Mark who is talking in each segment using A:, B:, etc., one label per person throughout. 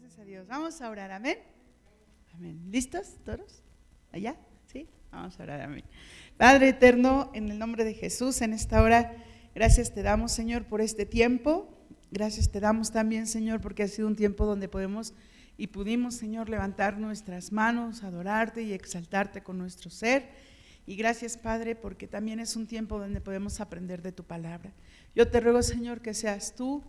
A: Gracias a Dios. Vamos a orar, amén. Amén. ¿Listos todos? ¿Allá? ¿Sí? Vamos a orar, amén. Padre eterno, en el nombre de Jesús, en esta hora, gracias te damos, Señor, por este tiempo. Gracias te damos también, Señor, porque ha sido un tiempo donde podemos y pudimos, Señor, levantar nuestras manos, adorarte y exaltarte con nuestro ser. Y gracias, Padre, porque también es un tiempo donde podemos aprender de tu palabra. Yo te ruego, Señor, que seas tú,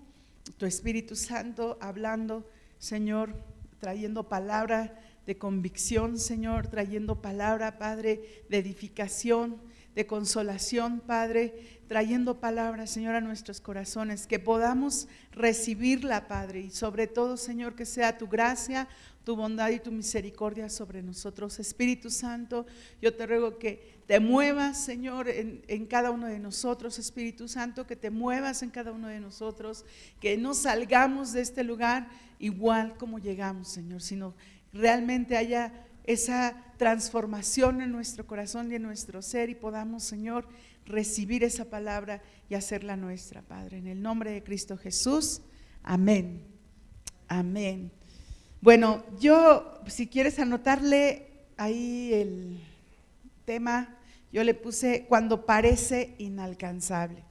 A: tu Espíritu Santo, hablando, Señor, trayendo palabra de convicción, Señor, trayendo palabra, Padre, de edificación, de consolación, Padre, trayendo palabra, Señor, a nuestros corazones, que podamos recibirla, Padre, y sobre todo, Señor, que sea tu gracia, tu bondad y tu misericordia sobre nosotros. Espíritu Santo, yo te ruego que te muevas, Señor, en, cada uno de nosotros, Espíritu Santo, que te muevas en cada uno de nosotros, que no salgamos de este lugar igual como llegamos, Señor, sino realmente haya esa transformación en nuestro corazón y en nuestro ser y podamos, Señor, recibir esa palabra y hacerla nuestra, Padre. En el nombre de Cristo Jesús, amén. Amén. Bueno, yo, si quieres anotarle ahí el tema, yo le puse cuando parece inalcanzable.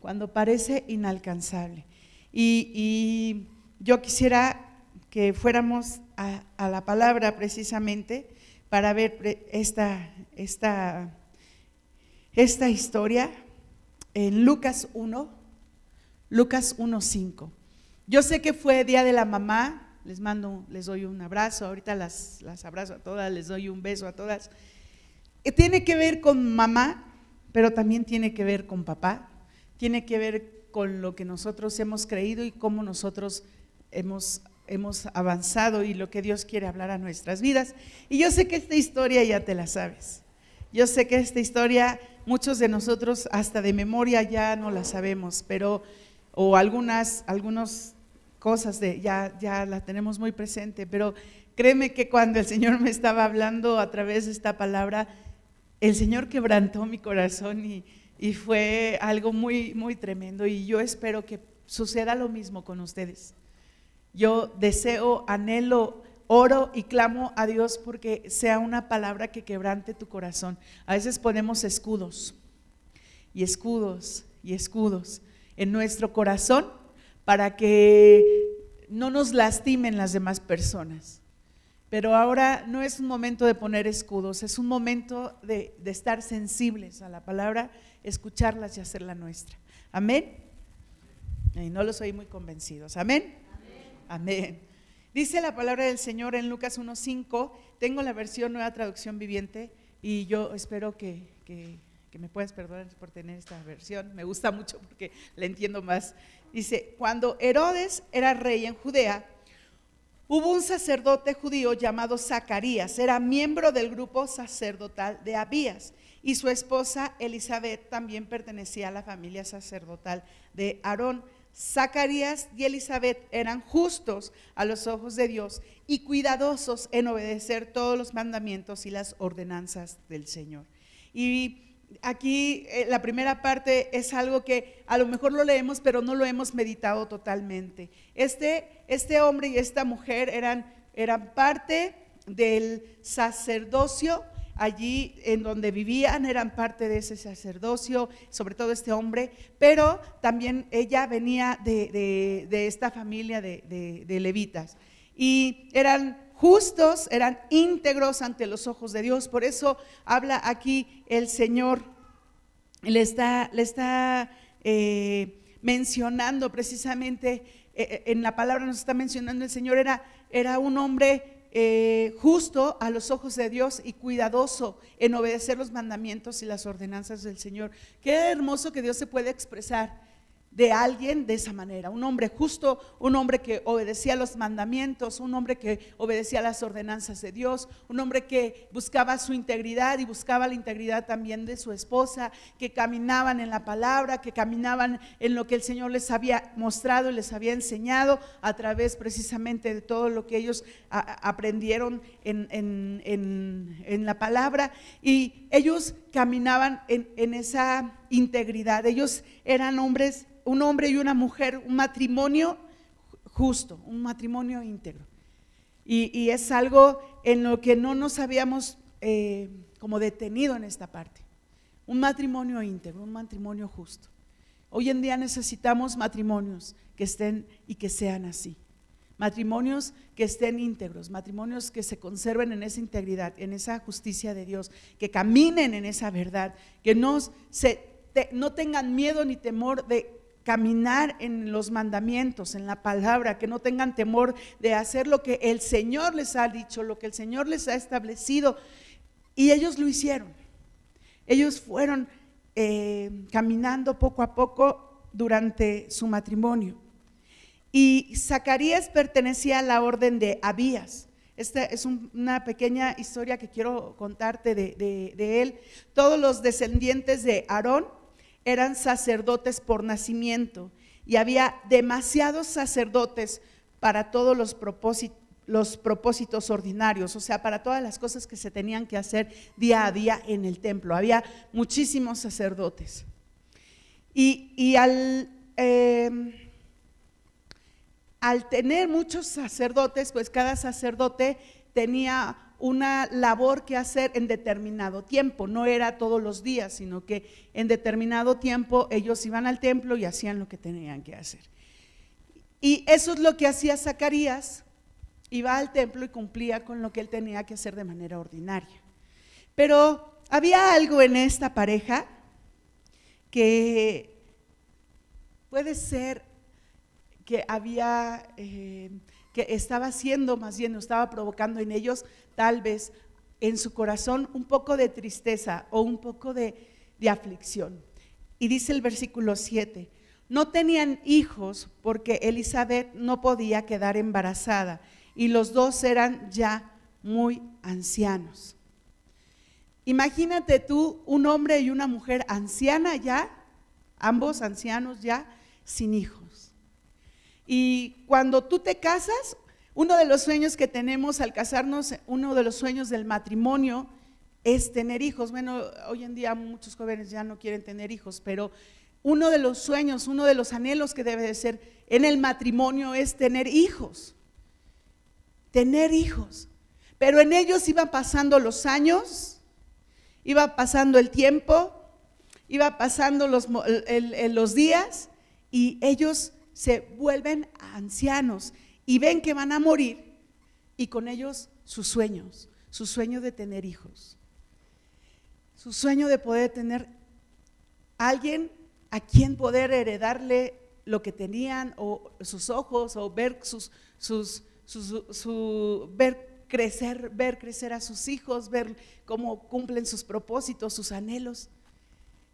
A: Cuando parece inalcanzable. Y, y yo quisiera que fuéramos a, la palabra precisamente para ver esta, esta, esta historia en Lucas 1, Lucas 1.5. Yo sé que fue Día de la Mamá, les mando, les doy un abrazo, ahorita las, las abrazo a todas, les doy un beso a todas. Tiene que ver con mamá, pero también tiene que ver con papá, tiene que ver con lo que nosotros hemos creído y cómo nosotros hemos hemos avanzado y lo que Dios quiere hablar a nuestras vidas. Y yo sé que esta historia ya te la sabes. Yo sé que esta historia muchos de nosotros hasta de memoria ya no la sabemos, pero o algunas algunas cosas de ya ya la tenemos muy presente, pero créeme que cuando el Señor me estaba hablando a través de esta palabra, el Señor quebrantó mi corazón y, y fue algo muy muy tremendo y yo espero que suceda lo mismo con ustedes yo deseo, anhelo, oro y clamo a Dios porque sea una palabra que quebrante tu corazón. A veces ponemos escudos y escudos y escudos en nuestro corazón para que no nos lastimen las demás personas. Pero ahora no es un momento de poner escudos, es un momento de, estar sensibles a la palabra, escucharlas y hacerla nuestra. Amén. Y no los oí muy convencidos. Amén. Amén. Dice la palabra del Señor en Lucas 1.5, tengo la versión nueva traducción viviente y yo espero que, que, que, me puedas perdonar por tener esta versión, me gusta mucho porque la entiendo más. Dice, cuando Herodes era rey en Judea, hubo un sacerdote judío llamado Zacarías, era miembro del grupo sacerdotal de Abías y su esposa Elizabeth también pertenecía a la familia sacerdotal de Aarón. Zacarías y Elizabeth eran justos a los ojos de Dios y cuidadosos en obedecer todos los mandamientos y las ordenanzas del Señor. Y aquí eh, la primera parte es algo que a lo mejor lo leemos, pero no lo hemos meditado totalmente. Este, este hombre y esta mujer eran, eran parte del sacerdocio allí en donde vivían, eran parte de ese sacerdocio, sobre todo este hombre, pero también ella venía de, de, esta familia de, de, levitas. Y eran justos, eran íntegros ante los ojos de Dios. Por eso habla aquí el Señor, le está, le está eh, mencionando precisamente, eh, en la palabra nos está mencionando el Señor, era, era un hombre eh, justo a los ojos de Dios y cuidadoso en obedecer los mandamientos y las ordenanzas del Señor. Qué hermoso que Dios se puede expresar de alguien de esa manera. Un hombre justo, un hombre que obedecía los mandamientos, un hombre que obedecía las ordenanzas de Dios, un hombre que buscaba su integridad y buscaba la integridad también de su esposa, que caminaban en la palabra, que caminaban en lo que el Señor les había mostrado y les había enseñado a través precisamente de todo lo que ellos aprendieron en, en, la palabra. Y ellos caminaban en esa integridad. Ellos eran hombres un hombre y una mujer, un matrimonio justo, un matrimonio íntegro. Y, es algo en lo que no nos habíamos eh, como detenido en esta parte. Un matrimonio íntegro, un matrimonio justo. Hoy en día necesitamos matrimonios que estén y que sean así. Matrimonios que estén íntegros, matrimonios que se conserven en esa integridad, en esa justicia de Dios, que caminen en esa verdad, que no, se, no tengan miedo ni temor de caminar en los mandamientos, en la palabra, que no tengan temor de hacer lo que el Señor les ha dicho, lo que el Señor les ha establecido. Y ellos lo hicieron. Ellos fueron eh, caminando poco a poco durante su matrimonio. Y Zacarías pertenecía a la orden de Abías. Esta es una pequeña historia que quiero contarte de, de él. Todos los descendientes de Aarón eran sacerdotes por nacimiento y había demasiados sacerdotes para todos los propósitos, ordinarios, o sea, para todas las cosas que se tenían que hacer día a día en el templo. Había muchísimos sacerdotes. Y, em, al tener muchos sacerdotes, pues cada sacerdote tenía una labor que hacer en determinado tiempo, no era todos los días, sino que en determinado tiempo ellos iban al templo y hacían lo que tenían que hacer. Y eso es lo que hacía Zacarías, iba al templo y cumplía con lo que él tenía que hacer de manera ordinaria. Pero había algo en esta pareja que puede ser que había... Eh, que estaba haciendo, más bien estaba provocando en ellos tal vez en su corazón un poco de tristeza o un poco de, aflicción. Y dice el versículo 7, no tenían hijos porque Elizabeth no podía quedar embarazada y los dos eran ya muy ancianos. Imagínate tú un hombre y una mujer anciana ya, ambos ancianos ya, sin hijos. Y cuando tú te casas, uno de los sueños que tenemos al casarnos, uno de los sueños del matrimonio es tener hijos. Bueno, hoy en día muchos jóvenes ya no quieren tener hijos, pero uno de los sueños, uno de los anhelos que debe de ser en el matrimonio es tener hijos. Tener hijos. Pero en ellos iban pasando los años, iba pasando el tiempo, iba pasando los, los días y ellos se vuelven ancianos y ven que van a morir y con ellos sus sueños, su sueño de tener hijos, su sueño de poder tener alguien a quien poder heredarle lo que tenían o sus ojos o ver sus, sus, su, ver crecer, ver crecer a sus hijos, ver cómo cumplen sus propósitos, sus anhelos.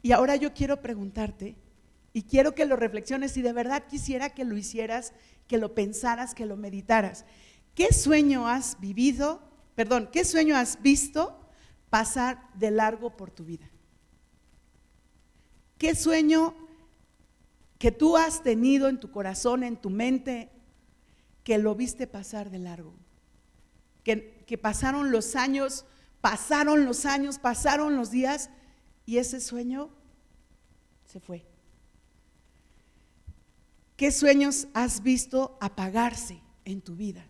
A: Y ahora yo quiero preguntarte, y quiero que lo reflexiones y de verdad quisiera que lo hicieras, que lo pensaras, que lo meditaras. ¿Qué sueño has vivido? Perdón, ¿qué sueño has visto pasar de largo por tu vida? ¿Qué sueño que tú has tenido en tu corazón, en tu mente, que lo viste pasar de largo? Que, que pasaron los años, pasaron los años, pasaron los días y ese sueño se fue. ¿Qué sueños has visto apagarse en tu vida?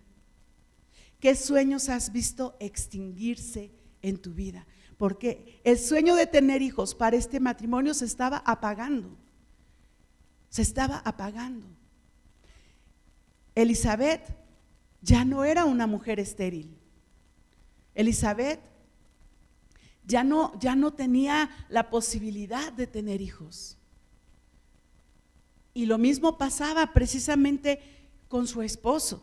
A: ¿Qué sueños has visto extinguirse en tu vida? Porque el sueño de tener hijos para este matrimonio se estaba apagando. Se estaba apagando. Elizabeth ya no era una mujer estéril. Elizabeth ya no, ya no tenía la posibilidad de tener hijos. Y lo mismo pasaba precisamente con su esposo,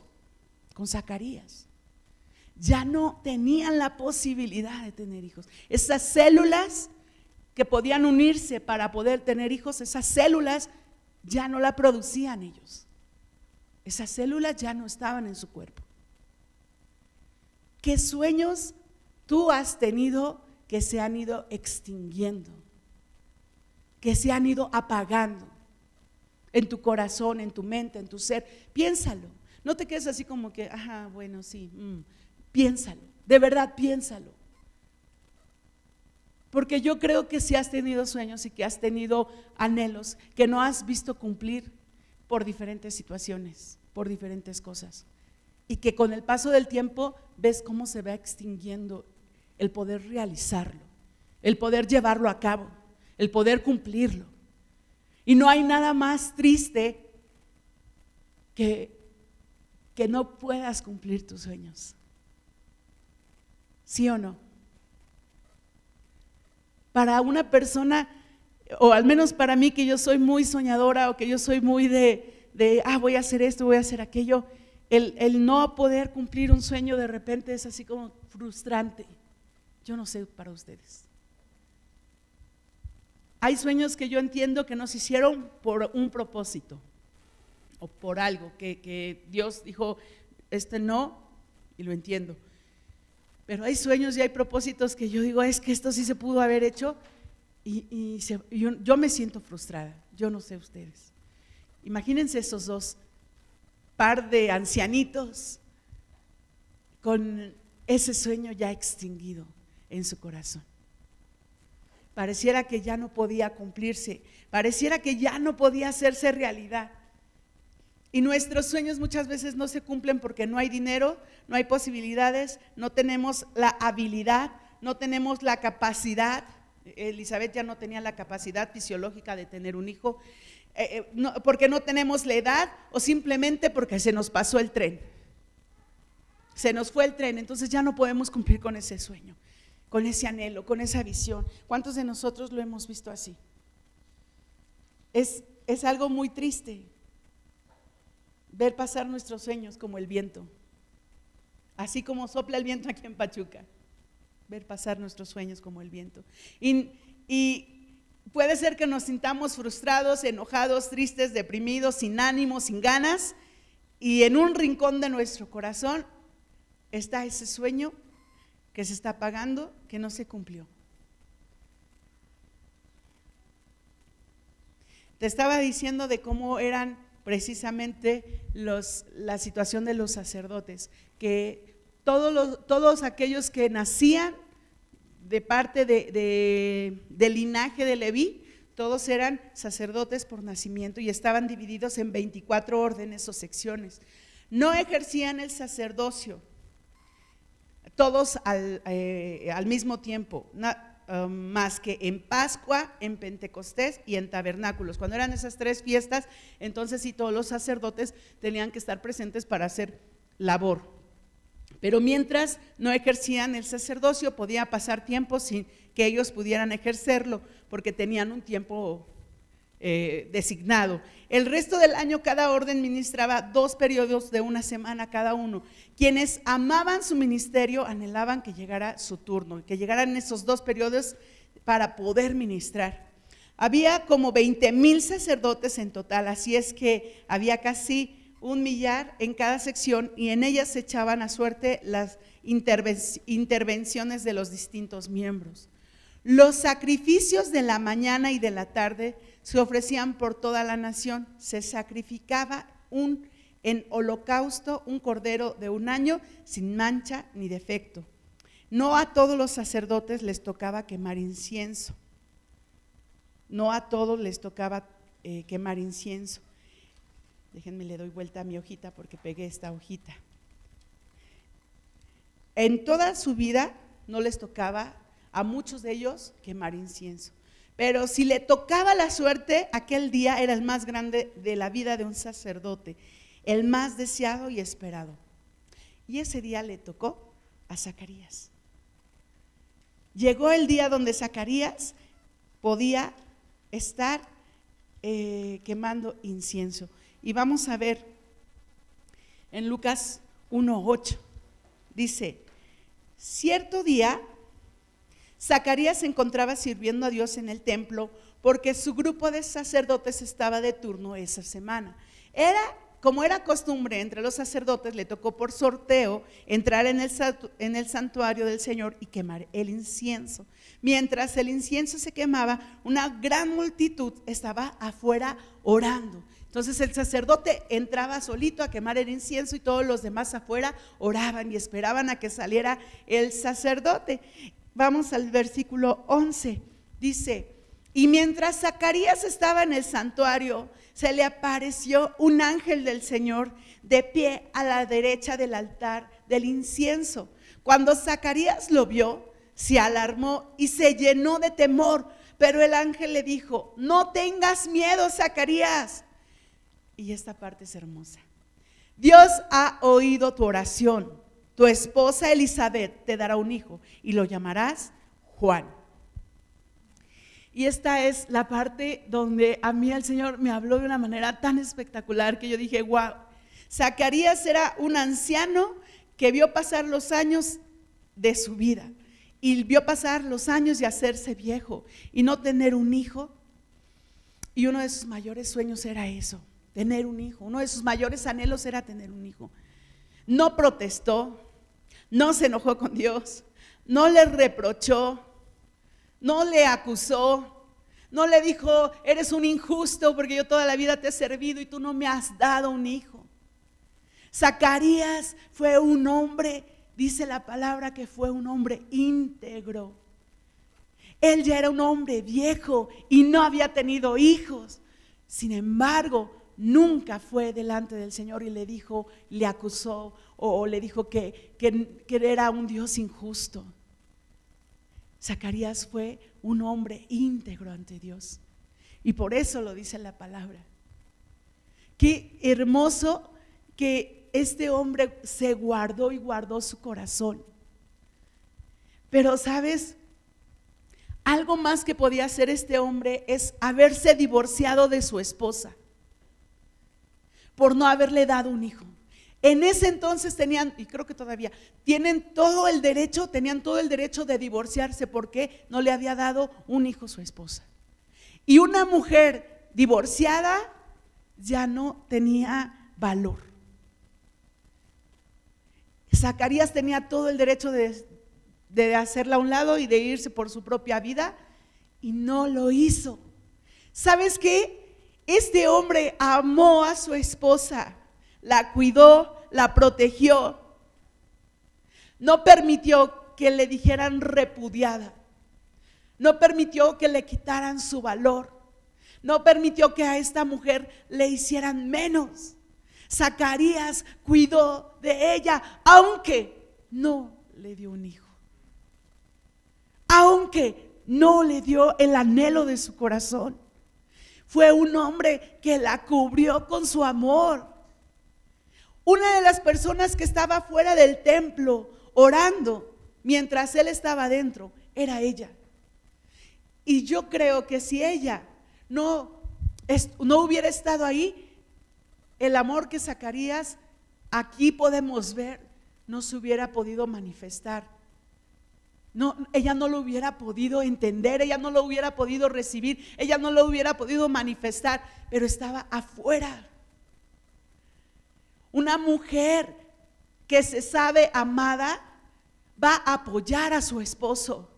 A: con Zacarías. Ya no tenían la posibilidad de tener hijos. Esas células que podían unirse para poder tener hijos, esas células ya no la producían ellos. Esas células ya no estaban en su cuerpo. ¿Qué sueños tú has tenido que se han ido extinguiendo? Que se han ido apagando en tu corazón, en tu mente, en tu ser. Piénsalo. No te quedes así como que, ajá, bueno, sí, mm". piénsalo. De verdad, piénsalo. Porque yo creo que si has tenido sueños y que has tenido anhelos que no has visto cumplir por diferentes situaciones, por diferentes cosas. Y que con el paso del tiempo ves cómo se va extinguiendo el poder realizarlo, el poder llevarlo a cabo, el poder cumplirlo. Y no hay nada más triste que, que no puedas cumplir tus sueños. ¿Sí o no? Para una persona, o al menos para mí que yo soy muy soñadora o que yo soy muy de, de ah, voy a hacer esto, voy a hacer aquello, el, el no poder cumplir un sueño de repente es así como frustrante. Yo no sé para ustedes. Hay sueños que yo entiendo que nos hicieron por un propósito o por algo, que, Dios dijo, este no, y lo entiendo. Pero hay sueños y hay propósitos que yo digo, es que esto sí se pudo haber hecho y, yo, yo me siento frustrada, yo no sé ustedes. Imagínense esos dos par de ancianitos con ese sueño ya extinguido en su corazón. Pareciera que ya no podía cumplirse, pareciera que ya no podía hacerse realidad. Y nuestros sueños muchas veces no se cumplen porque no hay dinero, no hay posibilidades, no tenemos la habilidad, no tenemos la capacidad. Elizabeth ya no tenía la capacidad fisiológica de tener un hijo, eh, eh, porque no tenemos la edad o simplemente porque se nos pasó el tren. Se nos fue el tren, entonces ya no podemos cumplir con ese sueño con ese anhelo, con esa visión. ¿Cuántos de nosotros lo hemos visto así? Es, es algo muy triste ver pasar nuestros sueños como el viento, así como sopla el viento aquí en Pachuca, ver pasar nuestros sueños como el viento. Y, y puede ser que nos sintamos frustrados, enojados, tristes, deprimidos, sin ánimo, sin ganas, y en un rincón de nuestro corazón está ese sueño que se está pagando que no se cumplió. Te estaba diciendo de cómo eran precisamente los, la situación de los sacerdotes, que todos, los, todos aquellos que nacían de parte de, del linaje de Leví, todos eran sacerdotes por nacimiento y estaban divididos en 24 órdenes o secciones. No ejercían el sacerdocio, todos al, eh, mismo tiempo, um, más que en Pascua, en Pentecostés y en tabernáculos. Cuando eran esas tres fiestas, entonces sí todos los sacerdotes tenían que estar presentes para hacer labor. Pero mientras no ejercían el sacerdocio, podía pasar tiempo sin que ellos pudieran ejercerlo, porque tenían un tiempo eh, designado. El resto del año cada orden ministraba dos periodos de una semana cada uno. Quienes amaban su ministerio anhelaban que llegara su turno, que llegaran esos dos periodos para poder ministrar. Había como 20 mil sacerdotes en total, así es que había casi un millar en cada sección y en ellas se echaban a suerte las intervenciones de los distintos miembros. Los sacrificios de la mañana y de la tarde se ofrecían por toda la nación. Se sacrificaba un, en holocausto un cordero de un año sin mancha ni defecto. No a todos los sacerdotes les tocaba quemar incienso. No a todos les tocaba eh, quemar incienso. Déjenme, le doy vuelta a mi hojita porque pegué esta hojita. En toda su vida no les tocaba a muchos de ellos quemar incienso. Pero si le tocaba la suerte, aquel día era el más grande de la vida de un sacerdote, el más deseado y esperado. Y ese día le tocó a Zacarías. Llegó el día donde Zacarías podía estar eh, quemando incienso. Y vamos a ver en Lucas 1.8, dice, cierto día Zacarías se encontraba sirviendo a Dios en el templo porque su grupo de sacerdotes estaba de turno esa semana. Era, como era costumbre entre los sacerdotes, le tocó por sorteo entrar en el, en el santuario del Señor y quemar el incienso. Mientras el incienso se quemaba, una gran multitud estaba afuera orando. Entonces el sacerdote entraba solito a quemar el incienso y todos los demás afuera oraban y esperaban a que saliera el sacerdote. Vamos al versículo 11. Dice, y mientras Zacarías estaba en el santuario, se le apareció un ángel del Señor de pie a la derecha del altar del incienso. Cuando Zacarías lo vio, se alarmó y se llenó de temor, pero el ángel le dijo, no tengas miedo, Zacarías. Y esta parte es hermosa. Dios ha oído tu oración. Tu esposa Elizabeth te dará un hijo y lo llamarás Juan. Y esta es la parte donde a mí el Señor me habló de una manera tan espectacular que yo dije, wow, Zacarías era un anciano que vio pasar los años de su vida y vio pasar los años de hacerse viejo y no tener un hijo. Y uno de sus mayores sueños era eso, tener un hijo. Uno de sus mayores anhelos era tener un hijo. No protestó, no se enojó con Dios, no le reprochó, no le acusó, no le dijo, eres un injusto porque yo toda la vida te he servido y tú no me has dado un hijo. Zacarías fue un hombre, dice la palabra que fue un hombre íntegro. Él ya era un hombre viejo y no había tenido hijos. Sin embargo, nunca fue delante del Señor y le dijo, le acusó o, le dijo que, que, que era un Dios injusto. Zacarías fue un hombre íntegro ante Dios. Y por eso lo dice la palabra. Qué hermoso que este hombre se guardó y guardó su corazón. Pero sabes, algo más que podía hacer este hombre es haberse divorciado de su esposa por no haberle dado un hijo. En ese entonces tenían, y creo que todavía, tienen todo el derecho, tenían todo el derecho de divorciarse porque no le había dado un hijo a su esposa. Y una mujer divorciada ya no tenía valor. Zacarías tenía todo el derecho de, de hacerla a un lado y de irse por su propia vida y no lo hizo. ¿Sabes qué? Este hombre amó a su esposa la cuidó, la protegió. No permitió que le dijeran repudiada. No permitió que le quitaran su valor. No permitió que a esta mujer le hicieran menos. Zacarías cuidó de ella, aunque no le dio un hijo. Aunque no le dio el anhelo de su corazón. Fue un hombre que la cubrió con su amor. Una de las personas que estaba fuera del templo orando mientras él estaba dentro era ella. Y yo creo que si ella no, no hubiera estado ahí, el amor que Zacarías aquí podemos ver no se hubiera podido manifestar. No, ella no lo hubiera podido entender, ella no lo hubiera podido recibir, ella no lo hubiera podido manifestar, pero estaba afuera. Una mujer que se sabe amada va a apoyar a su esposo,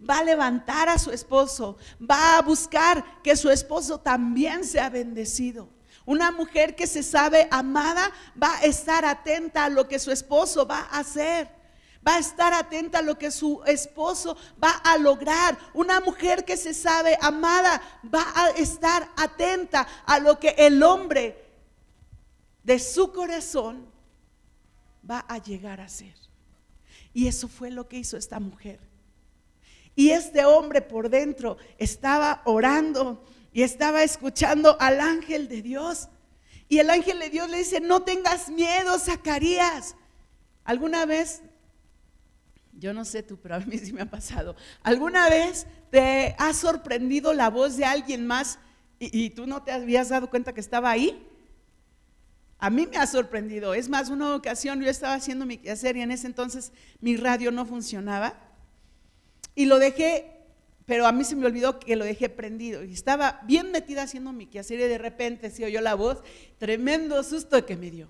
A: va a levantar a su esposo, va a buscar que su esposo también sea bendecido. Una mujer que se sabe amada va a estar atenta a lo que su esposo va a hacer. Va a estar atenta a lo que su esposo va a lograr. Una mujer que se sabe amada va a estar atenta a lo que el hombre de su corazón va a llegar a ser. Y eso fue lo que hizo esta mujer. Y este hombre por dentro estaba orando y estaba escuchando al ángel de Dios. Y el ángel de Dios le dice, no tengas miedo, Zacarías. ¿Alguna vez, yo no sé tú, pero a mí sí me ha pasado, ¿alguna vez te ha sorprendido la voz de alguien más y, y tú no te habías dado cuenta que estaba ahí? A mí me ha sorprendido. Es más, una ocasión yo estaba haciendo mi quehacer y en ese entonces mi radio no funcionaba. Y lo dejé, pero a mí se me olvidó que lo dejé prendido. Y estaba bien metida haciendo mi quehacer y de repente se oyó la voz. Tremendo susto que me dio.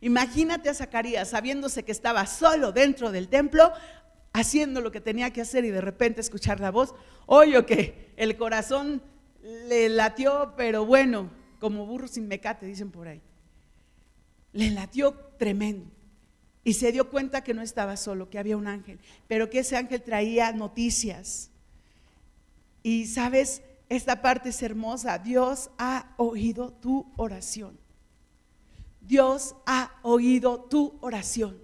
A: Imagínate a Zacarías sabiéndose que estaba solo dentro del templo, haciendo lo que tenía que hacer y de repente escuchar la voz. Oye, que el corazón le latió, pero bueno, como burro sin mecate, dicen por ahí le latió tremendo. Y se dio cuenta que no estaba solo, que había un ángel, pero que ese ángel traía noticias. Y sabes, esta parte es hermosa. Dios ha oído tu oración. Dios ha oído tu oración.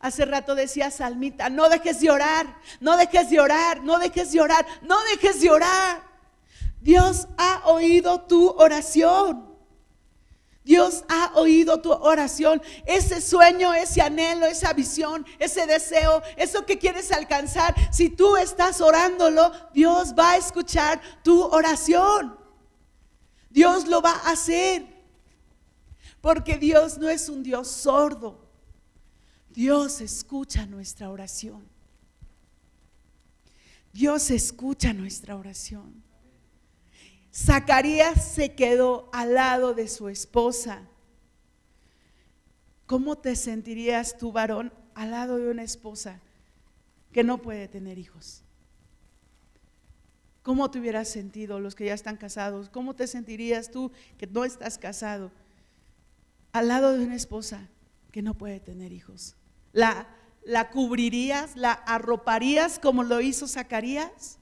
A: Hace rato decía Salmita, no dejes de orar, no dejes de orar, no dejes de orar, no dejes de orar. Dios ha oído tu oración. Dios ha oído tu oración, ese sueño, ese anhelo, esa visión, ese deseo, eso que quieres alcanzar. Si tú estás orándolo, Dios va a escuchar tu oración. Dios lo va a hacer. Porque Dios no es un Dios sordo. Dios escucha nuestra oración. Dios escucha nuestra oración. Zacarías se quedó al lado de su esposa. ¿Cómo te sentirías tú, varón, al lado de una esposa que no puede tener hijos? ¿Cómo te hubieras sentido los que ya están casados? ¿Cómo te sentirías tú que no estás casado al lado de una esposa que no puede tener hijos? ¿La, la cubrirías, la arroparías como lo hizo Zacarías?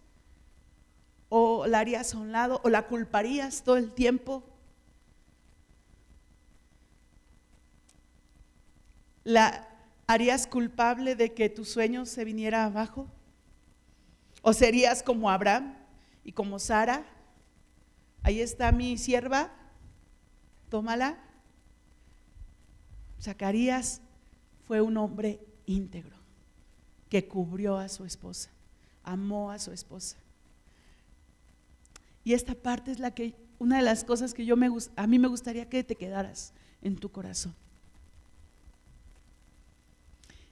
A: O la harías a un lado o la culparías todo el tiempo. ¿La harías culpable de que tu sueño se viniera abajo? ¿O serías como Abraham y como Sara? Ahí está mi sierva, tómala. Zacarías fue un hombre íntegro que cubrió a su esposa, amó a su esposa. Y esta parte es la que, una de las cosas que yo me, a mí me gustaría que te quedaras en tu corazón.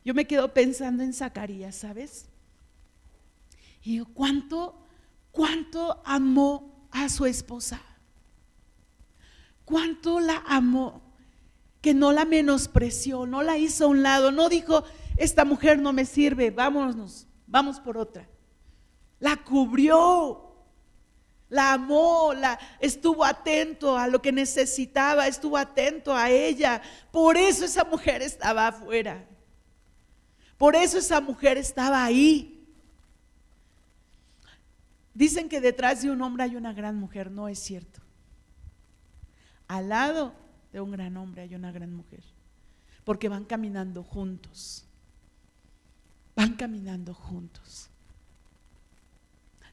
A: Yo me quedo pensando en Zacarías, ¿sabes? Y digo, ¿cuánto, cuánto amó a su esposa? ¿Cuánto la amó? Que no la menospreció, no la hizo a un lado, no dijo, esta mujer no me sirve, vámonos, vamos por otra. La cubrió, la amó, la, estuvo atento a lo que necesitaba, estuvo atento a ella. Por eso esa mujer estaba afuera. Por eso esa mujer estaba ahí. Dicen que detrás de un hombre hay una gran mujer, no es cierto. Al lado de un gran hombre hay una gran mujer, porque van caminando juntos. Van caminando juntos.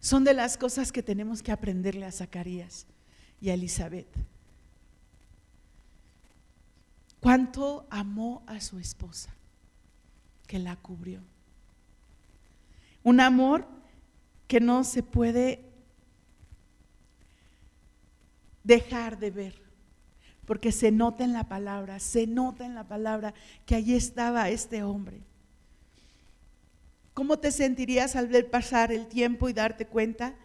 A: Son de las cosas que tenemos que aprenderle a Zacarías y a Elizabeth. Cuánto amó a su esposa, que la cubrió. Un amor que no se puede dejar de ver, porque se nota en la palabra, se nota en la palabra que allí estaba este hombre. ¿Cómo te sentirías al ver pasar el tiempo y darte cuenta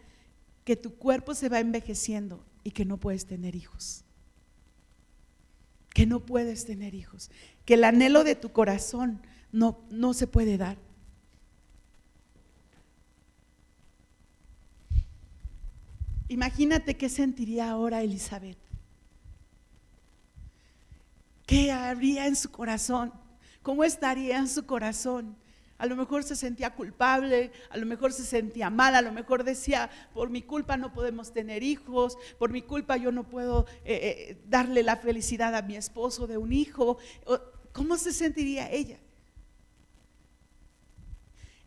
A: que tu cuerpo se va envejeciendo y que no puedes tener hijos? Que no puedes tener hijos, que el anhelo de tu corazón no, no se puede dar. Imagínate qué sentiría ahora Elizabeth. ¿Qué habría en su corazón? ¿Cómo estaría en su corazón? A lo mejor se sentía culpable, a lo mejor se sentía mal, a lo mejor decía, por mi culpa no podemos tener hijos, por mi culpa yo no puedo eh, eh, darle la felicidad a mi esposo de un hijo. ¿Cómo se sentiría ella?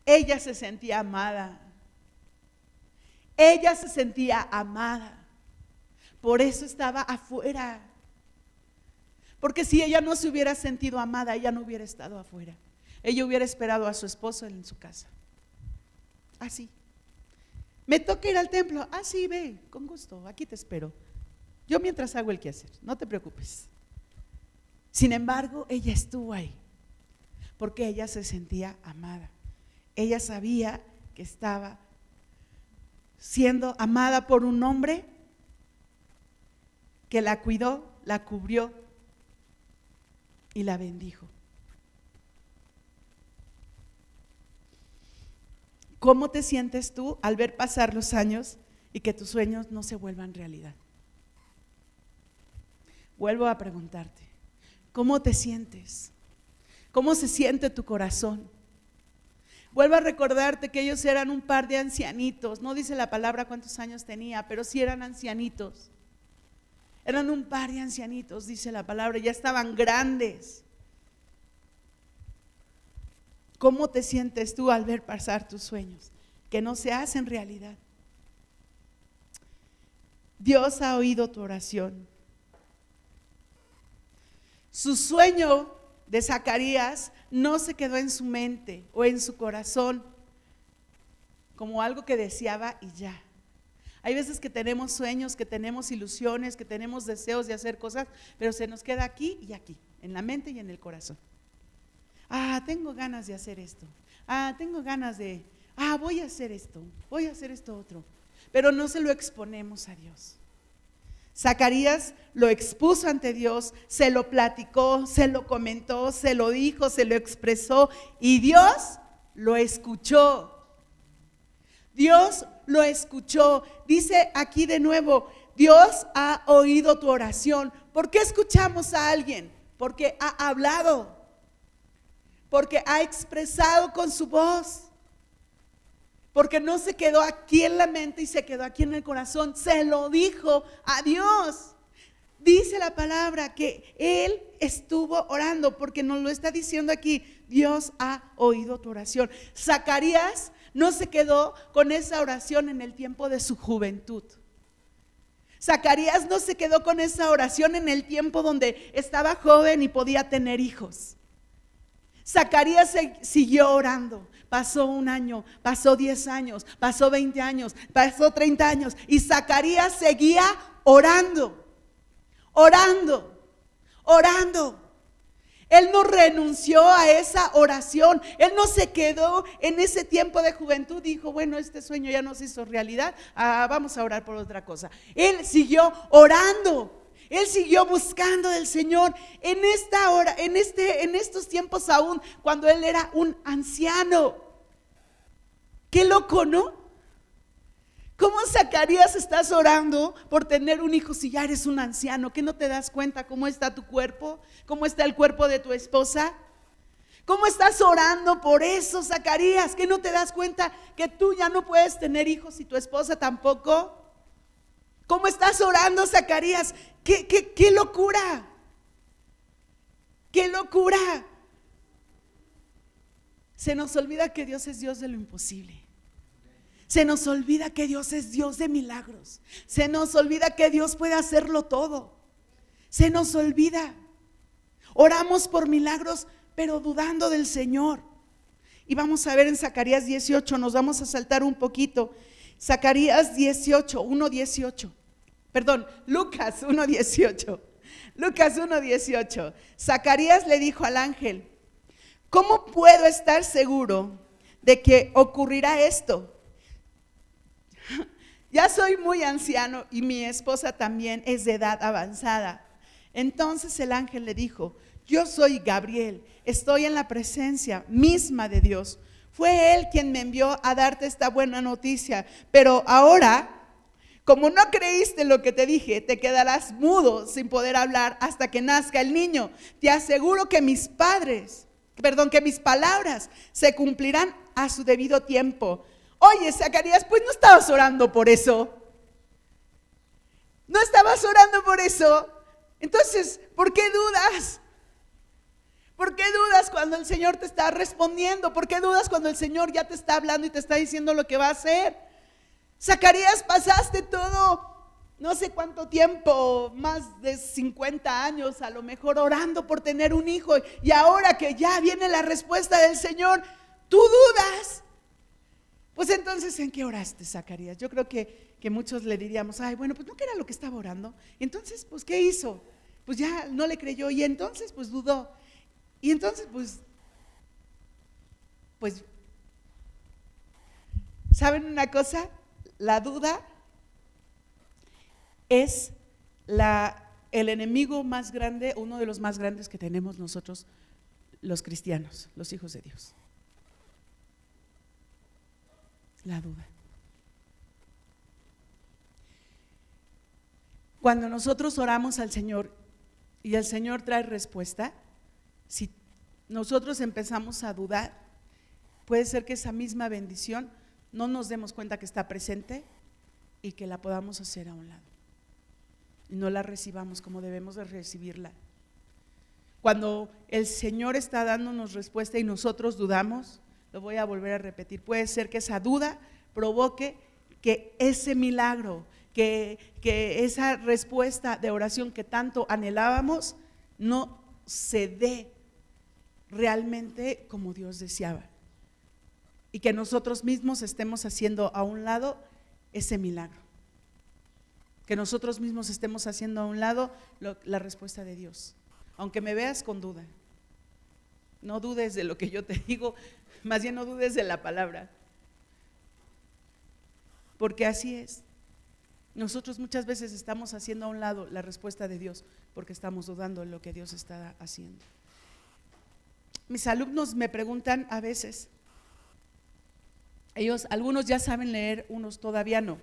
A: Ella se sentía amada. Ella se sentía amada. Por eso estaba afuera. Porque si ella no se hubiera sentido amada, ella no hubiera estado afuera. Ella hubiera esperado a su esposo en su casa. Así. Me toca ir al templo. Ah, sí, ve, con gusto, aquí te espero. Yo mientras hago el quehacer, no te preocupes. Sin embargo, ella estuvo ahí, porque ella se sentía amada. Ella sabía que estaba siendo amada por un hombre que la cuidó, la cubrió y la bendijo. ¿Cómo te sientes tú al ver pasar los años y que tus sueños no se vuelvan realidad? Vuelvo a preguntarte, ¿cómo te sientes? ¿Cómo se siente tu corazón Vuelvo a recordarte que ellos eran un par de ancianitos. No dice la palabra cuántos años tenía, pero sí eran ancianitos. Eran un par de ancianitos, dice la palabra, ya estaban grandes. ¿Cómo te sientes tú al ver pasar tus sueños? Que no se hacen realidad. Dios ha oído tu oración. Su sueño de Zacarías no se quedó en su mente o en su corazón como algo que deseaba y ya. Hay veces que tenemos sueños, que tenemos ilusiones, que tenemos deseos de hacer cosas, pero se nos queda aquí y aquí, en la mente y en el corazón. Ah, tengo ganas de hacer esto. Ah, tengo ganas de, ah, voy a hacer esto, voy a hacer esto otro. Pero no se lo exponemos a Dios. Zacarías lo expuso ante Dios, se lo platicó, se lo comentó, se lo dijo, se lo expresó y Dios lo escuchó. Dios lo escuchó. Dice aquí de nuevo, Dios ha oído tu oración. ¿Por qué escuchamos a alguien? Porque ha hablado, porque ha expresado con su voz porque no se quedó aquí en la mente y se quedó aquí en el corazón, se lo dijo a Dios. Dice la palabra que Él estuvo orando, porque nos lo está diciendo aquí, Dios ha oído tu oración. Zacarías no se quedó con esa oración en el tiempo de su juventud. Zacarías no se quedó con esa oración en el tiempo donde estaba joven y podía tener hijos. Zacarías siguió orando. Pasó un año, pasó 10 años, pasó 20 años, pasó 30 años y Zacarías seguía orando, orando, orando. Él no renunció a esa oración. Él no se quedó en ese tiempo de juventud. Dijo, bueno, este sueño ya no se hizo realidad. Ah, vamos a orar por otra cosa. Él siguió orando. Él siguió buscando del Señor en esta hora, en, este, en estos tiempos aún, cuando él era un anciano. Qué loco, ¿no? ¿Cómo Zacarías estás orando por tener un hijo si ya eres un anciano? ¿Que no te das cuenta cómo está tu cuerpo? ¿Cómo está el cuerpo de tu esposa? ¿Cómo estás orando por eso, Zacarías? ¿Que no te das cuenta que tú ya no puedes tener hijos y tu esposa tampoco? ¿Cómo estás orando, Zacarías? ¿Qué, qué, locura? ¡Qué locura! Se nos olvida que Dios es Dios de lo imposible. Se nos olvida que Dios es Dios de milagros. Se nos olvida que Dios puede hacerlo todo. Se nos olvida. Oramos por milagros, pero dudando del Señor. Y vamos a ver en Zacarías 18, nos vamos a saltar un poquito. Zacarías 18, 1, 18. Perdón, Lucas 1.18. Lucas 1.18. Zacarías le dijo al ángel, ¿cómo puedo estar seguro de que ocurrirá esto? Ya soy muy anciano y mi esposa también es de edad avanzada. Entonces el ángel le dijo, yo soy Gabriel, estoy en la presencia misma de Dios. Fue él quien me envió a darte esta buena noticia, pero ahora como no creíste lo que te dije, te quedarás mudo sin poder hablar hasta que nazca el niño. Te aseguro que mis padres, perdón, que mis palabras se cumplirán a su debido tiempo. Oye, Zacarías, pues no estabas orando por eso. No estabas orando por eso. Entonces, ¿por qué dudas? ¿Por qué dudas cuando el Señor te está respondiendo? ¿Por qué dudas cuando el Señor ya te está hablando y te está diciendo lo que va a hacer? Zacarías, pasaste todo, no sé cuánto tiempo, más de 50 años a lo mejor orando por tener un hijo y ahora que ya viene la respuesta del Señor, tú dudas. Pues entonces, ¿en qué oraste, Zacarías? Yo creo que, que muchos le diríamos, ay, bueno, pues no era lo que estaba orando. Entonces, pues, ¿qué hizo? Pues ya no le creyó y entonces, pues dudó. Y entonces, pues, pues, ¿saben una cosa? La duda es el enemigo más grande, uno de los más grandes que tenemos nosotros los cristianos, los hijos de Dios. La duda. Cuando nosotros oramos al Señor y el Señor trae respuesta, si nosotros empezamos a dudar, puede ser que esa misma bendición no nos demos cuenta que está presente y que la podamos hacer a un lado. Y no la recibamos como debemos de recibirla. Cuando el Señor está dándonos respuesta y nosotros dudamos, lo voy a volver a repetir, puede ser que esa duda provoque que ese milagro, que, que esa respuesta de oración que tanto anhelábamos, no se dé realmente como Dios deseaba. Y que nosotros mismos estemos haciendo a un lado ese milagro. Que nosotros mismos estemos haciendo a un lado la respuesta de Dios. Aunque me veas con duda. No dudes de lo que yo te digo, más bien no dudes de la palabra. Porque así es. Nosotros muchas veces estamos haciendo a un lado la respuesta de Dios porque estamos dudando de lo que Dios está haciendo. Mis alumnos me preguntan a veces, ellos, algunos ya saben leer, unos todavía no.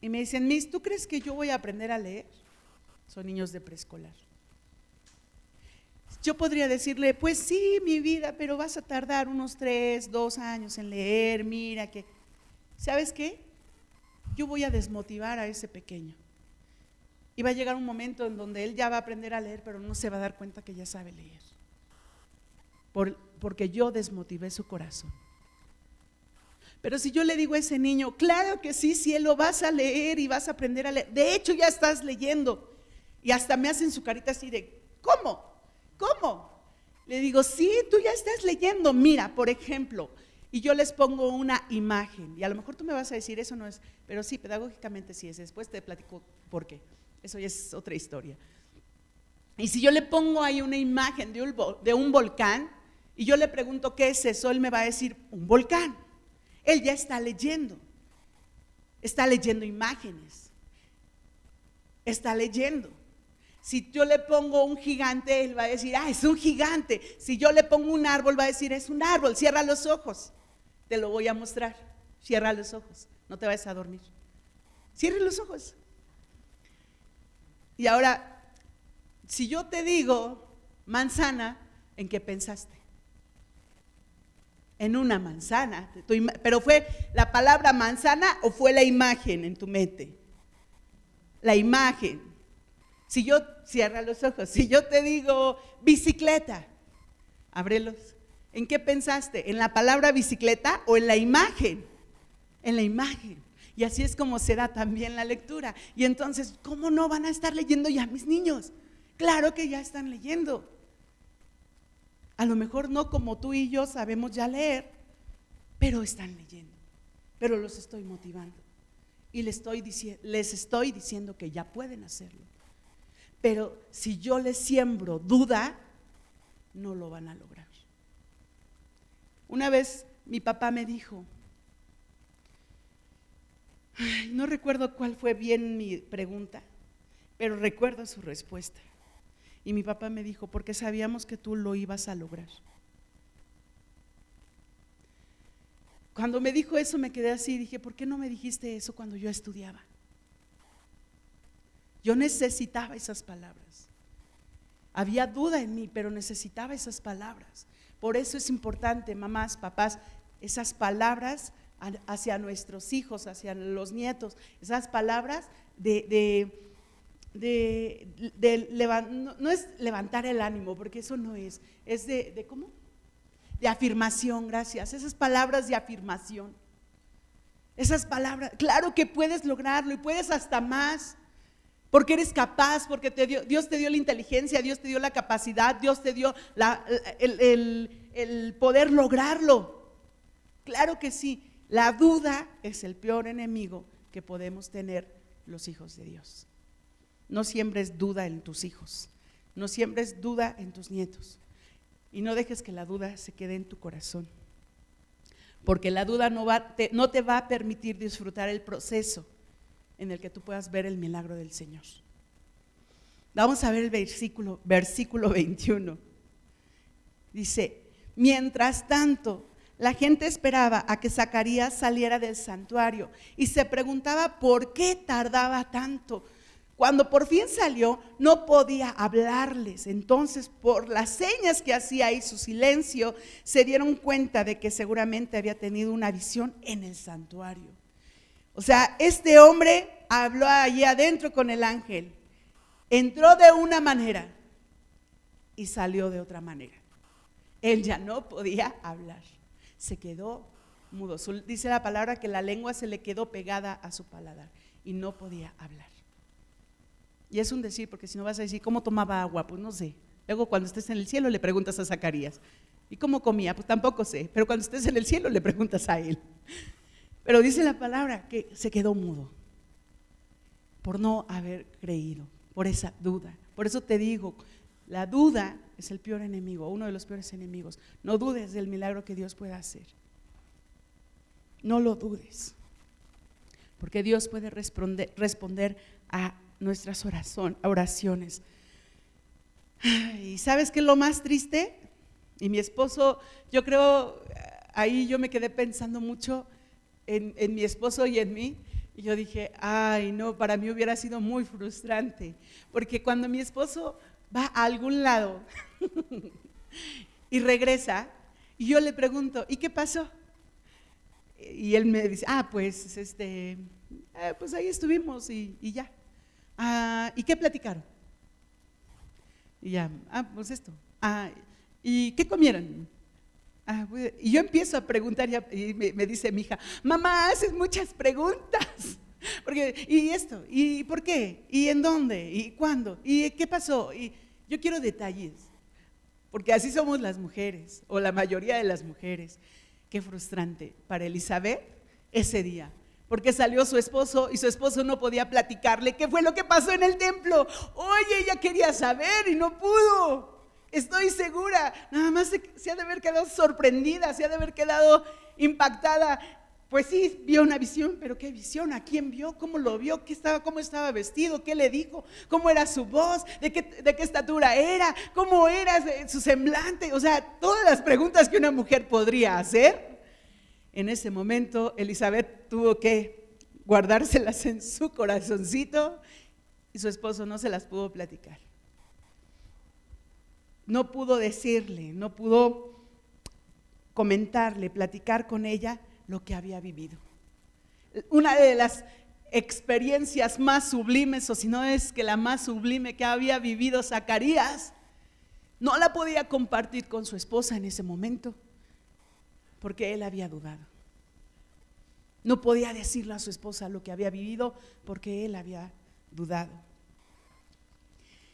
A: Y me dicen, Miss, ¿tú crees que yo voy a aprender a leer? Son niños de preescolar. Yo podría decirle, pues sí, mi vida, pero vas a tardar unos tres, dos años en leer, mira que, ¿sabes qué? Yo voy a desmotivar a ese pequeño. Y va a llegar un momento en donde él ya va a aprender a leer, pero no se va a dar cuenta que ya sabe leer. porque yo desmotivé su corazón. Pero si yo le digo a ese niño, claro que sí, cielo, vas a leer y vas a aprender a leer. De hecho, ya estás leyendo. Y hasta me hacen su carita así de, ¿cómo? ¿Cómo? Le digo, sí, tú ya estás leyendo. Mira, por ejemplo, y yo les pongo una imagen. Y a lo mejor tú me vas a decir, eso no es, pero sí, pedagógicamente sí es. Después te platico por qué. Eso ya es otra historia. Y si yo le pongo ahí una imagen de un, de un volcán y yo le pregunto qué es eso, él me va a decir un volcán. Él ya está leyendo. Está leyendo imágenes. Está leyendo. Si yo le pongo un gigante, él va a decir, ah, es un gigante. Si yo le pongo un árbol, va a decir, es un árbol. Cierra los ojos. Te lo voy a mostrar. Cierra los ojos. No te vayas a dormir. Cierra los ojos. Y ahora, si yo te digo manzana, ¿en qué pensaste? En una manzana. Pero fue la palabra manzana o fue la imagen en tu mente? La imagen. Si yo, cierra los ojos, si yo te digo bicicleta, ábrelos. ¿En qué pensaste? ¿En la palabra bicicleta o en la imagen? En la imagen. Y así es como será también la lectura. Y entonces, ¿cómo no van a estar leyendo ya mis niños? Claro que ya están leyendo. A lo mejor no como tú y yo sabemos ya leer, pero están leyendo. Pero los estoy motivando. Y les estoy, diciendo que ya pueden hacerlo. Pero si yo les siembro duda, no lo van a lograr. Una vez mi papá me dijo, no recuerdo cuál fue bien mi pregunta, pero recuerdo su respuesta. Y mi papá me dijo, porque sabíamos que tú lo ibas a lograr. Cuando me dijo eso me quedé así, dije, ¿por qué no me dijiste eso cuando yo estudiaba? Yo necesitaba esas palabras. Había duda en mí, pero necesitaba esas palabras. Por eso es importante, mamás, papás, esas palabras hacia nuestros hijos, hacia los nietos, esas palabras de, de, no, es levantar el ánimo, porque eso no es, es de, de ¿cómo? De afirmación, gracias, esas palabras de afirmación. Esas palabras, claro que puedes lograrlo y puedes hasta más, porque eres capaz, porque te dio, Dios te dio la inteligencia, Dios te dio la capacidad, Dios te dio el, el poder lograrlo. Claro que sí, la duda es el peor enemigo que podemos tener los hijos de Dios. No siembres duda en tus hijos, no siembres duda en tus nietos y no dejes que la duda se quede en tu corazón, porque la duda no, va, te, no te va a permitir disfrutar el proceso en el que tú puedas ver el milagro del Señor. Vamos a ver el versículo, versículo 21. Dice, mientras tanto, la gente esperaba a que Zacarías saliera del santuario y se preguntaba por qué tardaba tanto. Cuando por fin salió, no podía hablarles. Entonces, por las señas que hacía y su silencio, se dieron cuenta de que seguramente había tenido una visión en el santuario. O sea, este hombre habló allí adentro con el ángel. Entró de una manera y salió de otra manera. Él ya no podía hablar. Se quedó mudo. Dice la palabra que la lengua se le quedó pegada a su paladar y no podía hablar. Y es un decir, porque si no vas a decir, ¿cómo tomaba agua? Pues no sé. Luego cuando estés en el cielo le preguntas a Zacarías. ¿Y cómo comía? Pues tampoco sé. Pero cuando estés en el cielo le preguntas a él. Pero dice la palabra que se quedó mudo por no haber creído, por esa duda. Por eso te digo, la duda es el peor enemigo, uno de los peores enemigos. No dudes del milagro que Dios pueda hacer. No lo dudes. Porque Dios puede responder, a nuestras oraciones. ¿Y sabes qué es lo más triste? Y mi esposo, yo creo, ahí yo me quedé pensando mucho en, en, mi esposo y en mí. Y yo dije, ay, no, para mí hubiera sido muy frustrante. Porque cuando mi esposo va a algún lado y regresa, y yo le pregunto, ¿y qué pasó? Y él me dice, ah, pues, este, eh, pues ahí estuvimos y, y ya. Ah, ¿Y qué platicaron? Y ya, ah, pues esto. Ah, ¿Y qué comieron? Ah, pues, y yo empiezo a preguntar y me, dice mi hija, mamá, haces muchas preguntas. Porque, ¿y esto? ¿Y por qué? ¿Y en dónde? ¿Y cuándo? ¿Y qué pasó? Y yo quiero detalles, porque así somos las mujeres, o la mayoría de las mujeres. Qué frustrante para Elizabeth ese día porque salió su esposo y su esposo no podía platicarle qué fue lo que pasó en el templo. Oye, ella quería saber y no pudo. Estoy segura. Nada más se, ha de haber quedado sorprendida, se ha de haber quedado impactada. Pues sí, vio una visión, pero ¿qué visión? ¿A quién vio? ¿Cómo lo vio? ¿Qué estaba, ¿Cómo estaba vestido? ¿Qué le dijo? ¿Cómo era su voz? ¿De qué, ¿De qué estatura era? ¿Cómo era su semblante? O sea, todas las preguntas que una mujer podría hacer en ese momento Elizabeth tuvo que guardárselas en su corazoncito y su esposo no se las pudo platicar. No pudo decirle, no pudo comentarle, platicar con ella lo que había vivido. Una de las experiencias más sublimes, o si no es que la más sublime que había vivido Zacarías, no la podía compartir con su esposa en ese momento porque él había dudado. No podía decirle a su esposa lo que había vivido porque él había dudado.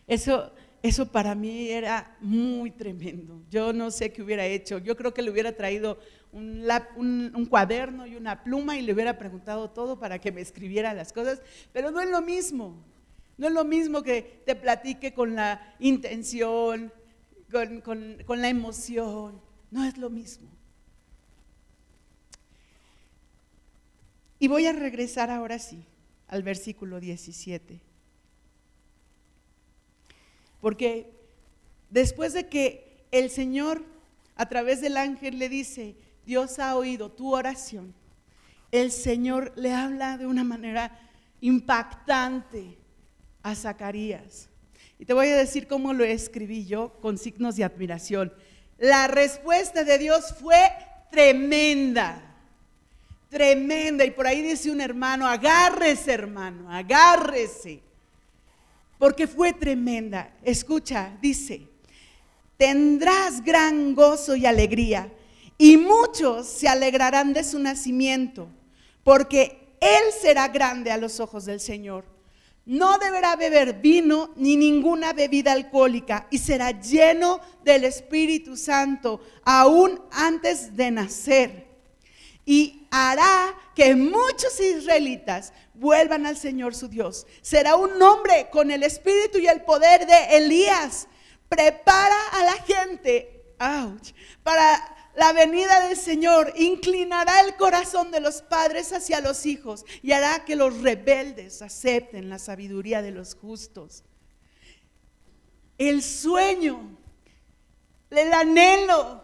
A: Eso, eso para mí era muy tremendo. Yo no sé qué hubiera hecho. Yo creo que le hubiera traído un, un, cuaderno y una pluma y le hubiera preguntado todo para que me escribiera las cosas, pero no es lo mismo. No es lo mismo que te platique con la intención, con la emoción. No es lo mismo. Y voy a regresar ahora sí al versículo 17. Porque después de que el Señor a través del ángel le dice, Dios ha oído tu oración, el Señor le habla de una manera impactante a Zacarías. Y te voy a decir cómo lo escribí yo con signos de admiración. La respuesta de Dios fue tremenda tremenda. Y por ahí dice un hermano, agárrese hermano, agárrese. Porque fue tremenda. Escucha, dice, tendrás gran gozo y alegría. Y muchos se alegrarán de su nacimiento, porque Él será grande a los ojos del Señor. No deberá beber vino ni ninguna bebida alcohólica y será lleno del Espíritu Santo aún antes de nacer y hará que muchos israelitas vuelvan al Señor su Dios. Será un hombre con el espíritu y el poder de Elías. Prepara a la gente para la venida del Señor. Inclinará el corazón de los padres hacia los hijos y hará que los rebeldes acepten la sabiduría de los justos. El sueño, el anhelo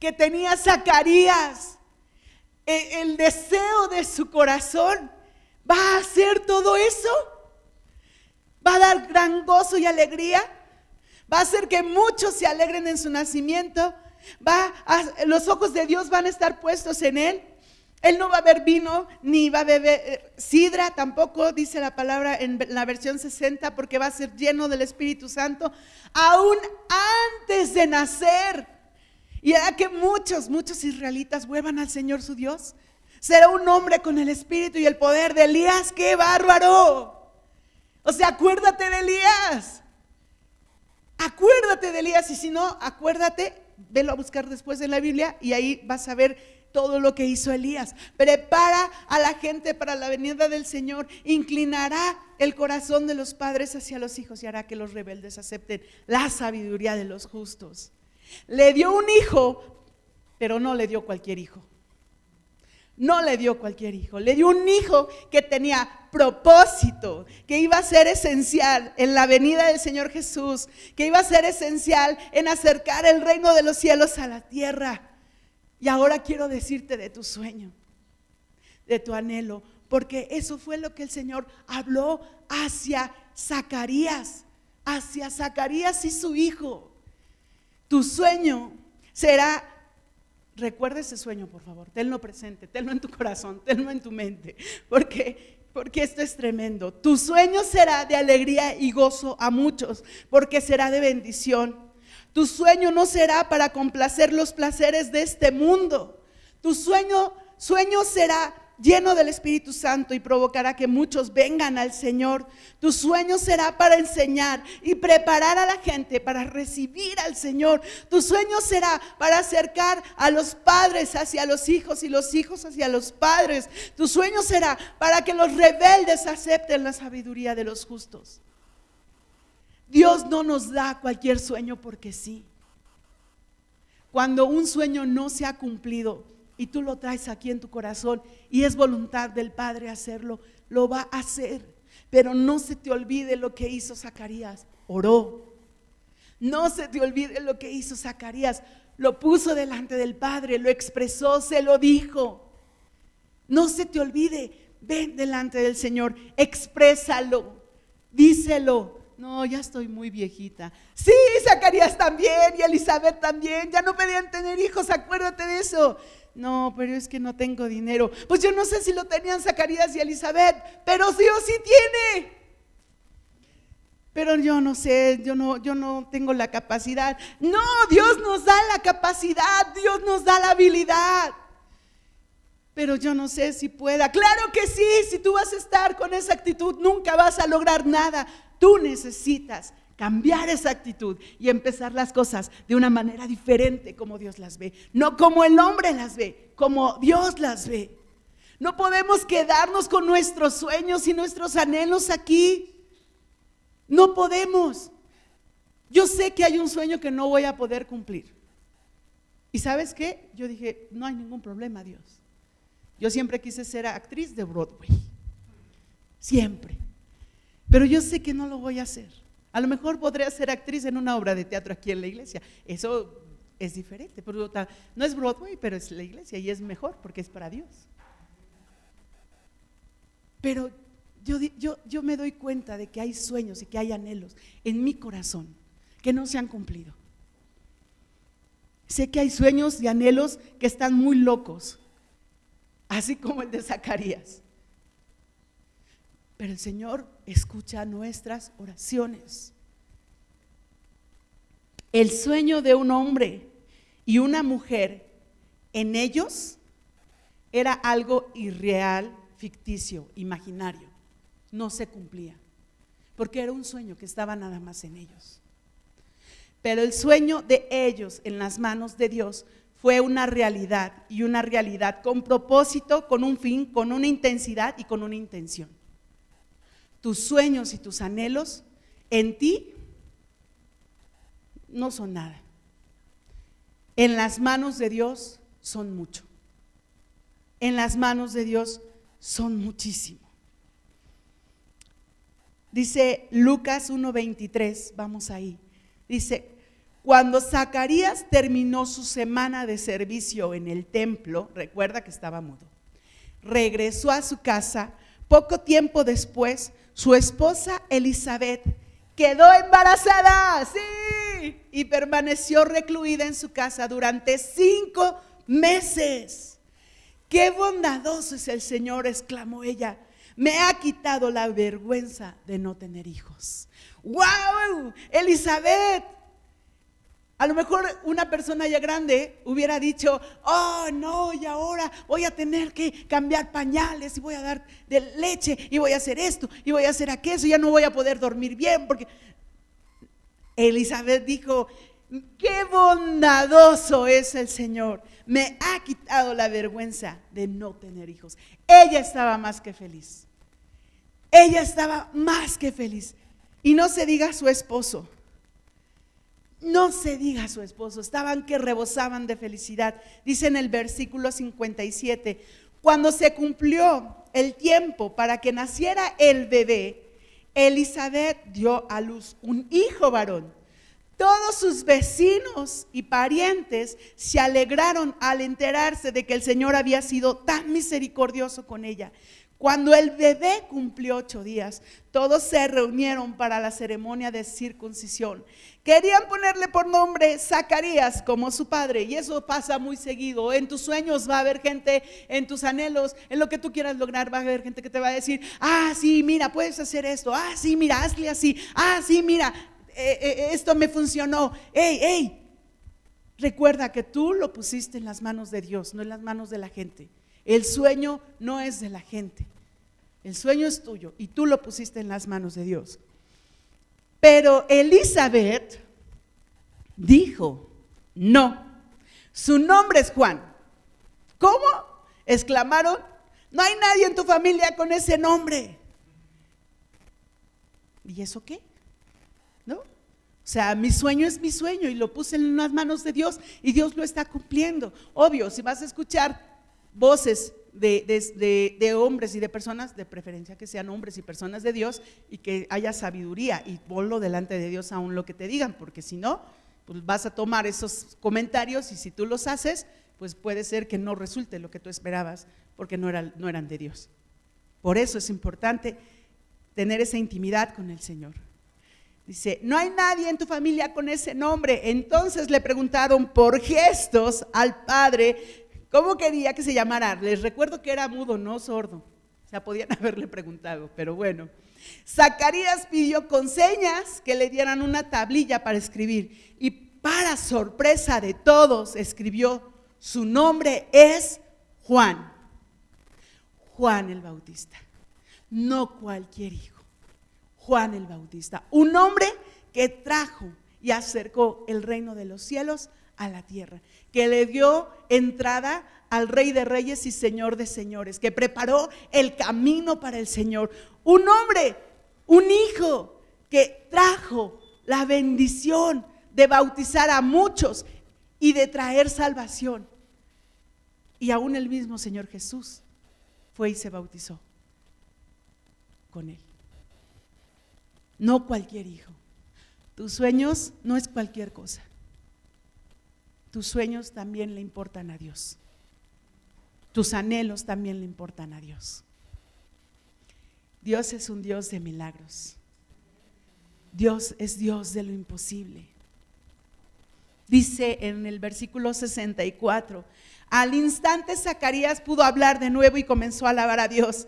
A: que tenía Zacarías el deseo de su corazón va a hacer todo eso. va a dar gran gozo y alegría, va a hacer que muchos se alegren en su nacimiento, va los ojos de Dios van a estar puestos en él. Él no va a beber vino ni va a beber eh, sidra, tampoco dice la palabra en la versión 60, porque va a ser lleno del Espíritu Santo aún antes de nacer. Y hará que muchos, muchos israelitas vuelvan al Señor su Dios. Será un hombre con el espíritu y el poder de Elías. ¡Qué bárbaro! O sea, acuérdate de Elías. Acuérdate de Elías. Y si no, acuérdate, velo a buscar después en la Biblia y ahí vas a ver todo lo que hizo Elías. Prepara a la gente para la venida del Señor. Inclinará el corazón de los padres hacia los hijos y hará que los rebeldes acepten la sabiduría de los justos. Le dio un hijo, pero no le dio cualquier hijo no le dio cualquier hijo, le dio un hijo que tenía propósito, que iba a ser esencial en la venida del Señor Jesús, que iba a ser esencial en acercar el reino de los cielos a la tierra. Y ahora quiero decirte de tu sueño, de tu anhelo, porque eso fue lo que el Señor habló hacia Zacarías, hacia Zacarías y su hijo. Tu sueño será Recuerda ese sueño, por favor. Tenlo presente, tenlo en tu corazón, tenlo en tu mente. Porque, porque esto es tremendo. Tu sueño será de alegría y gozo a muchos, porque será de bendición. Tu sueño no será para complacer los placeres de este mundo. Tu sueño, sueño será lleno del Espíritu Santo y provocará que muchos vengan al Señor. Tu sueño será para enseñar y preparar a la gente para recibir al Señor. Tu sueño será para acercar a los padres hacia los hijos y los hijos hacia los padres. Tu sueño será para que los rebeldes acepten la sabiduría de los justos. Dios no nos da cualquier sueño porque sí. Cuando un sueño no se ha cumplido, y tú lo traes aquí en tu corazón y es voluntad del Padre hacerlo, lo va a hacer. Pero no se te olvide lo que hizo Zacarías, oró. No se te olvide lo que hizo Zacarías, lo puso delante del Padre, lo expresó, se lo dijo. No se te olvide, ven delante del Señor, exprésalo, díselo. No, ya estoy muy viejita. Sí, Zacarías también y Elizabeth también. Ya no podían tener hijos, acuérdate de eso. No, pero es que no tengo dinero. Pues yo no sé si lo tenían Zacarías y Elizabeth, pero sí o sí tiene. Pero yo no sé, yo no, yo no tengo la capacidad. No, Dios nos da la capacidad, Dios nos da la habilidad. Pero yo no sé si pueda. Claro que sí, si tú vas a estar con esa actitud, nunca vas a lograr nada. Tú necesitas cambiar esa actitud y empezar las cosas de una manera diferente como Dios las ve. No como el hombre las ve, como Dios las ve. No podemos quedarnos con nuestros sueños y nuestros anhelos aquí. No podemos. Yo sé que hay un sueño que no voy a poder cumplir. ¿Y sabes qué? Yo dije, no hay ningún problema, Dios. Yo siempre quise ser actriz de Broadway. Siempre. Pero yo sé que no lo voy a hacer. A lo mejor podría ser actriz en una obra de teatro aquí en la iglesia. Eso es diferente. No es Broadway, pero es la iglesia y es mejor porque es para Dios. Pero yo, yo, me doy cuenta de que hay sueños y que hay anhelos en mi corazón que no se han cumplido. Sé que hay sueños y anhelos que están muy locos, así como el de Zacarías. Pero el Señor escucha nuestras oraciones. El sueño de un hombre y una mujer en ellos era algo irreal, ficticio, imaginario. No se cumplía, porque era un sueño que estaba nada más en ellos. Pero el sueño de ellos en las manos de Dios fue una realidad y una realidad con propósito, con un fin, con una intensidad y con una intención tus sueños y tus anhelos en ti no son nada. En las manos de Dios son mucho. En las manos de Dios son muchísimo. Dice Lucas 1:23, vamos ahí. Dice, cuando Zacarías terminó su semana de servicio en el templo, recuerda que estaba mudo, regresó a su casa, poco tiempo después su esposa Elizabeth quedó embarazada, sí, y permaneció recluida en su casa durante cinco meses. Qué bondadoso es el Señor, exclamó ella. Me ha quitado la vergüenza de no tener hijos. ¡Wow! Elizabeth. A lo mejor una persona ya grande hubiera dicho, oh no, y ahora voy a tener que cambiar pañales y voy a dar de leche y voy a hacer esto y voy a hacer aquello, ya no voy a poder dormir bien porque Elizabeth dijo, qué bondadoso es el Señor, me ha quitado la vergüenza de no tener hijos. Ella estaba más que feliz, ella estaba más que feliz. Y no se diga su esposo. No se diga su esposo. Estaban que rebosaban de felicidad. Dice en el versículo 57, cuando se cumplió el tiempo para que naciera el bebé, Elizabeth dio a luz un hijo varón. Todos sus vecinos y parientes se alegraron al enterarse de que el Señor había sido tan misericordioso con ella. Cuando el bebé cumplió ocho días, todos se reunieron para la ceremonia de circuncisión. Querían ponerle por nombre Zacarías como su padre, y eso pasa muy seguido. En tus sueños va a haber gente, en tus anhelos, en lo que tú quieras lograr, va a haber gente que te va a decir, ah, sí, mira, puedes hacer esto, ah, sí, mira, hazle así, ah, sí, mira, eh, eh, esto me funcionó. Ey, ey, recuerda que tú lo pusiste en las manos de Dios, no en las manos de la gente. El sueño no es de la gente. El sueño es tuyo y tú lo pusiste en las manos de Dios. Pero Elizabeth dijo, no, su nombre es Juan. ¿Cómo? Exclamaron, no hay nadie en tu familia con ese nombre. ¿Y eso qué? ¿No? O sea, mi sueño es mi sueño y lo puse en las manos de Dios y Dios lo está cumpliendo. Obvio, si vas a escuchar voces de, hombres y de personas, de preferencia que sean hombres y personas de Dios, y que haya sabiduría y ponlo delante de Dios aún lo que te digan, porque si no, pues vas a tomar esos comentarios y si tú los haces, pues puede ser que no resulte lo que tú esperabas, porque no, no eran de Dios. Por eso es importante tener esa intimidad con el Señor. Dice, no hay nadie en tu familia con ese nombre. Entonces le preguntaron por gestos al padre ¿Cómo quería que se llamara? Les recuerdo que era mudo, no sordo. O sea, podían haberle preguntado, pero bueno. Zacarías pidió con señas que le dieran una tablilla para escribir. Y para sorpresa de todos, escribió, su nombre es Juan. Juan el Bautista. No cualquier hijo. Juan el Bautista. Un hombre que trajo y acercó el reino de los cielos a la tierra que le dio entrada al Rey de Reyes y Señor de Señores, que preparó el camino para el Señor. Un hombre, un hijo que trajo la bendición de bautizar a muchos y de traer salvación. Y aún el mismo Señor Jesús fue y se bautizó con él. No cualquier hijo. Tus sueños no es cualquier cosa tus sueños también le importan a Dios. Tus anhelos también le importan a Dios. Dios es un Dios de milagros. Dios es Dios de lo imposible. Dice en el versículo 64, al instante Zacarías pudo hablar de nuevo y comenzó a alabar a Dios.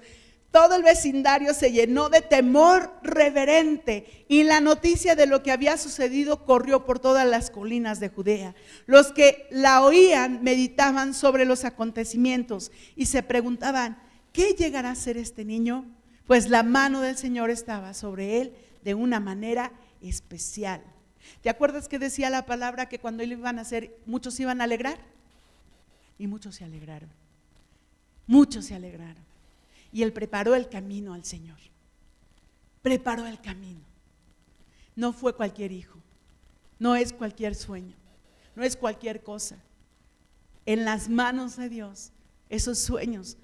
A: Todo el vecindario se llenó de temor reverente y la noticia de lo que había sucedido corrió por todas las colinas de Judea. Los que la oían meditaban sobre los acontecimientos y se preguntaban, ¿qué llegará a ser este niño? Pues la mano del Señor estaba sobre él de una manera especial. ¿Te acuerdas que decía la palabra que cuando él iba a nacer muchos iban a alegrar? Y muchos se alegraron. Muchos se alegraron. Y él preparó el camino al Señor. Preparó el camino. No fue cualquier hijo. No es cualquier sueño. No es cualquier cosa. En las manos de Dios, esos sueños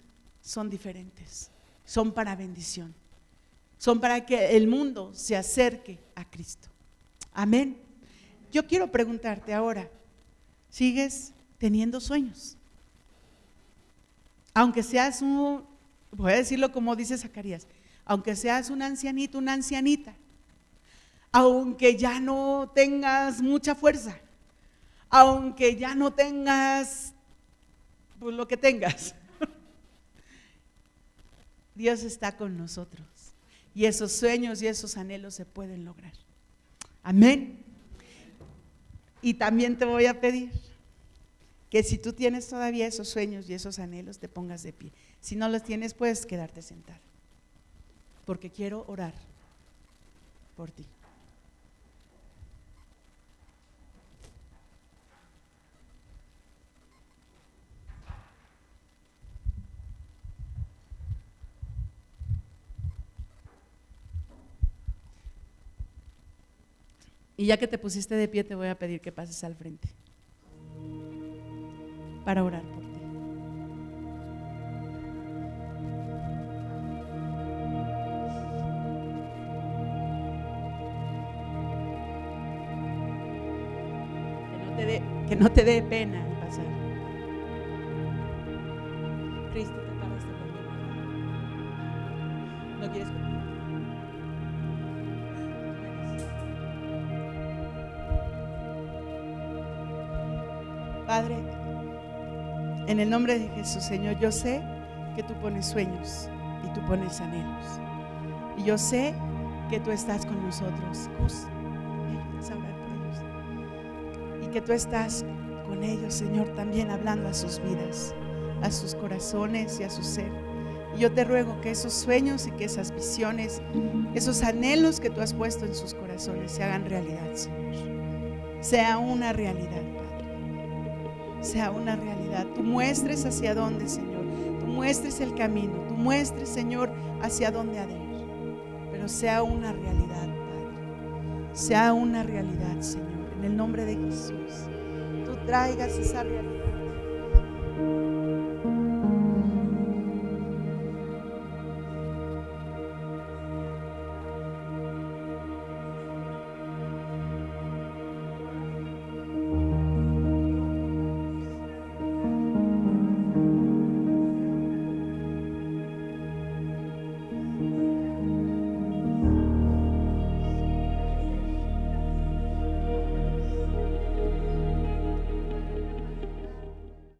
A: son diferentes. Son para bendición. Son para que el mundo se acerque a Cristo. Amén. Yo quiero preguntarte ahora, ¿sigues teniendo sueños? Aunque seas un voy a decirlo como dice Zacarías, aunque seas un ancianito, una ancianita, aunque ya no tengas mucha fuerza, aunque ya no tengas pues, lo que tengas. Dios está con nosotros y esos sueños y esos anhelos se pueden lograr. Amén. Y también te voy a pedir que si tú tienes todavía esos sueños y esos anhelos, te pongas de pie. Si no los tienes, puedes quedarte sentado. Porque quiero orar por ti. Y ya que te pusiste de pie, te voy a pedir que pases al frente para orar por ti. Que no te dé pena pasar. Cristo, te paras de ¿No quieres Padre, en el nombre de Jesús, Señor, yo sé que tú pones sueños y tú pones anhelos. Y yo sé que tú estás con nosotros. Y que tú estás con ellos, Señor, también hablando a sus vidas, a sus corazones y a su ser. Y yo te ruego que esos sueños y que esas visiones, esos anhelos que tú has puesto en sus corazones se hagan realidad, Señor. Sea una realidad sea una realidad. Tú muestres hacia dónde, Señor. Tú muestres el camino. Tú muestres, Señor, hacia dónde ha de ir. Pero sea una realidad, Padre. Sea una realidad, Señor. En el nombre de Jesús. Tú traigas esa realidad.